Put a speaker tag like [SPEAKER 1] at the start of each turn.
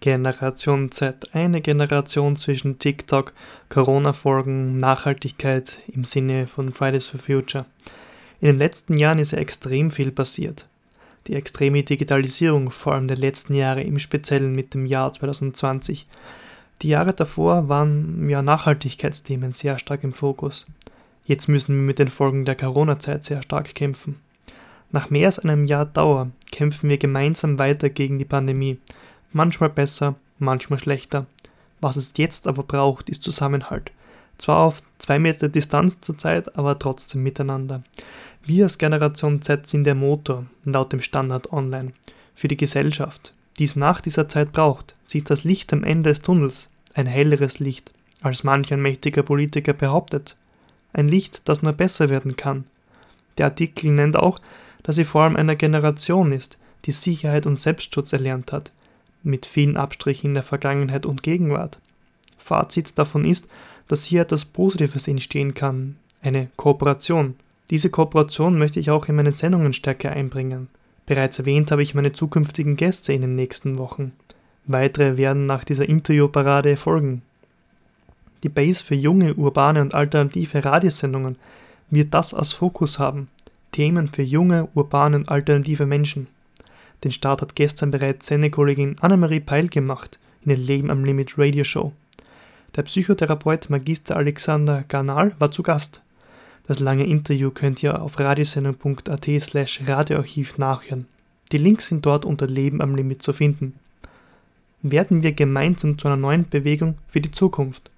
[SPEAKER 1] Generation Z, eine Generation zwischen TikTok, Corona-Folgen, Nachhaltigkeit im Sinne von Fridays for Future. In den letzten Jahren ist ja extrem viel passiert. Die extreme Digitalisierung, vor allem der letzten Jahre, im Speziellen mit dem Jahr 2020. Die Jahre davor waren ja Nachhaltigkeitsthemen sehr stark im Fokus. Jetzt müssen wir mit den Folgen der Corona-Zeit sehr stark kämpfen. Nach mehr als einem Jahr Dauer kämpfen wir gemeinsam weiter gegen die Pandemie Manchmal besser, manchmal schlechter. Was es jetzt aber braucht, ist Zusammenhalt. Zwar auf zwei Meter Distanz zurzeit, aber trotzdem miteinander. Wir als Generation Z sind der Motor, laut dem Standard Online, für die Gesellschaft, die es nach dieser Zeit braucht. Sie ist das Licht am Ende des Tunnels, ein helleres Licht, als manch ein mächtiger Politiker behauptet. Ein Licht, das nur besser werden kann. Der Artikel nennt auch, dass sie vor allem einer Generation ist, die Sicherheit und Selbstschutz erlernt hat, mit vielen Abstrichen in der Vergangenheit und Gegenwart. Fazit davon ist, dass hier etwas Positives entstehen kann, eine Kooperation. Diese Kooperation möchte ich auch in meine Sendungen stärker einbringen. Bereits erwähnt habe ich meine zukünftigen Gäste in den nächsten Wochen. Weitere werden nach dieser Interviewparade folgen. Die Base für junge, urbane und alternative Radiosendungen wird das als Fokus haben. Themen für junge, urbane und alternative Menschen. Den Start hat gestern bereits Sendekollegin Annemarie Peil gemacht in der Leben am Limit Radio Show. Der Psychotherapeut Magister Alexander Garnal war zu Gast. Das lange Interview könnt ihr auf radiosendung.at slash radioarchiv nachhören. Die Links sind dort unter Leben am Limit zu finden. Werden wir gemeinsam zu einer neuen Bewegung für die Zukunft.